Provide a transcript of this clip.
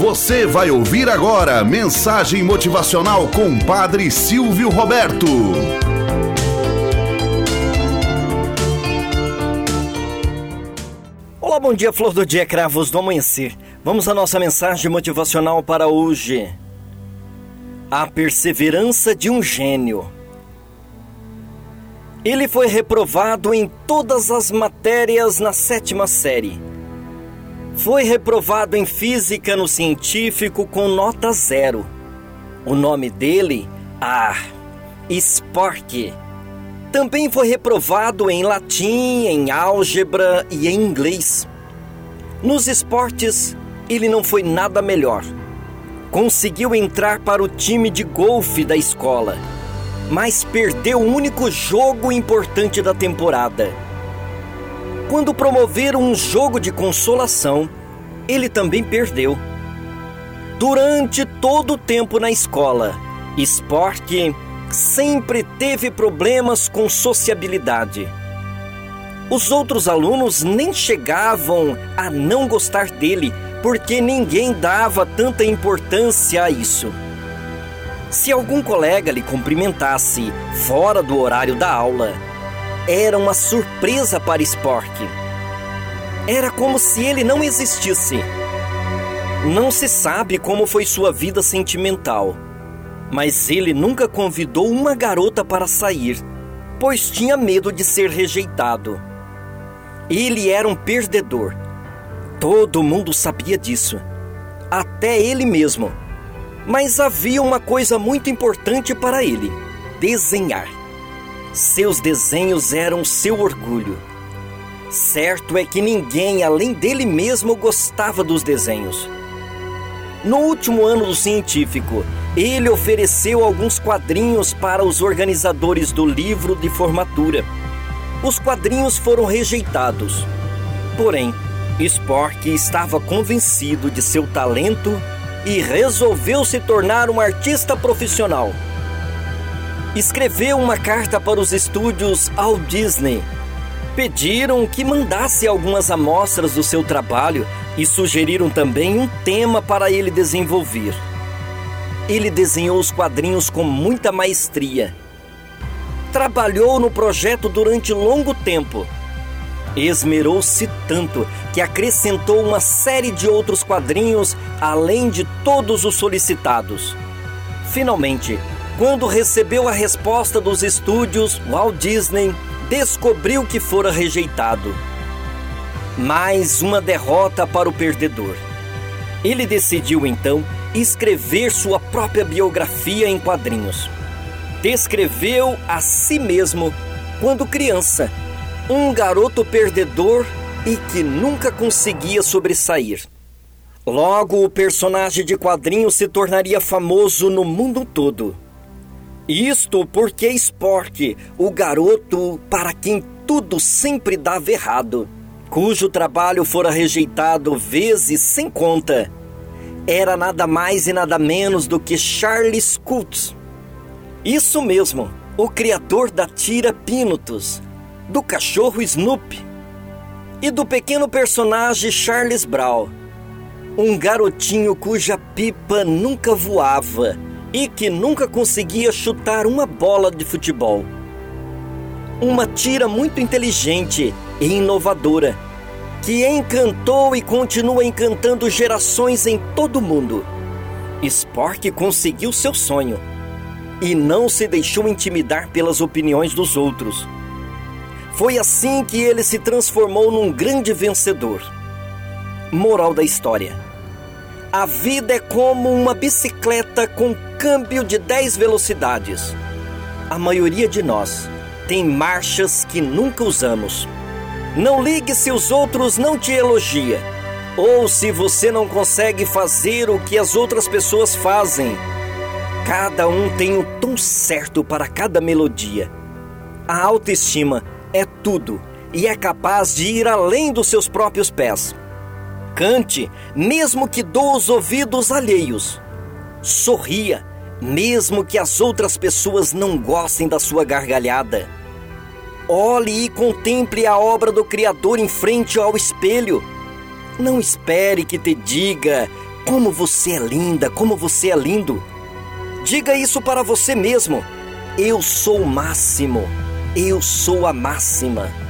Você vai ouvir agora mensagem motivacional com Padre Silvio Roberto. Olá, bom dia, flor do dia, cravos do amanhecer. Vamos à nossa mensagem motivacional para hoje. A perseverança de um gênio. Ele foi reprovado em todas as matérias na sétima série. Foi reprovado em física no científico com nota zero. O nome dele? Ah, Spork. Também foi reprovado em latim, em álgebra e em inglês. Nos esportes, ele não foi nada melhor. Conseguiu entrar para o time de golfe da escola mas perdeu o único jogo importante da temporada. Quando promoveram um jogo de consolação, ele também perdeu. Durante todo o tempo na escola, Spork sempre teve problemas com sociabilidade. Os outros alunos nem chegavam a não gostar dele, porque ninguém dava tanta importância a isso. Se algum colega lhe cumprimentasse fora do horário da aula, era uma surpresa para Spork. Era como se ele não existisse. Não se sabe como foi sua vida sentimental, mas ele nunca convidou uma garota para sair, pois tinha medo de ser rejeitado. Ele era um perdedor. Todo mundo sabia disso, até ele mesmo. Mas havia uma coisa muito importante para ele: desenhar. Seus desenhos eram seu orgulho. Certo é que ninguém além dele mesmo gostava dos desenhos. No último ano do científico, ele ofereceu alguns quadrinhos para os organizadores do livro de formatura. Os quadrinhos foram rejeitados. Porém, Spork estava convencido de seu talento e resolveu se tornar um artista profissional. Escreveu uma carta para os estúdios Walt Disney. Pediram que mandasse algumas amostras do seu trabalho e sugeriram também um tema para ele desenvolver. Ele desenhou os quadrinhos com muita maestria. Trabalhou no projeto durante longo tempo Esmerou-se tanto que acrescentou uma série de outros quadrinhos além de todos os solicitados. Finalmente, quando recebeu a resposta dos estúdios, Walt Disney descobriu que fora rejeitado. Mais uma derrota para o perdedor. Ele decidiu então escrever sua própria biografia em quadrinhos. Descreveu a si mesmo quando criança um garoto perdedor e que nunca conseguia sobressair. Logo, o personagem de quadrinhos se tornaria famoso no mundo todo. Isto porque Spork, o garoto para quem tudo sempre dava errado, cujo trabalho fora rejeitado vezes sem conta, era nada mais e nada menos do que Charles Schultz. Isso mesmo, o criador da tira Pinutus, do cachorro Snoopy e do pequeno personagem Charles Brown, um garotinho cuja pipa nunca voava e que nunca conseguia chutar uma bola de futebol. Uma tira muito inteligente e inovadora que encantou e continua encantando gerações em todo o mundo. Spork conseguiu seu sonho e não se deixou intimidar pelas opiniões dos outros. Foi assim que ele se transformou num grande vencedor. Moral da história: A vida é como uma bicicleta com câmbio de 10 velocidades. A maioria de nós tem marchas que nunca usamos. Não ligue se os outros não te elogiam ou se você não consegue fazer o que as outras pessoas fazem. Cada um tem o tom certo para cada melodia. A autoestima é tudo e é capaz de ir além dos seus próprios pés. Cante, mesmo que doa os ouvidos alheios. Sorria, mesmo que as outras pessoas não gostem da sua gargalhada. Olhe e contemple a obra do Criador em frente ao espelho. Não espere que te diga Como você é linda, como você é lindo. Diga isso para você mesmo. Eu sou o máximo. Eu sou a máxima.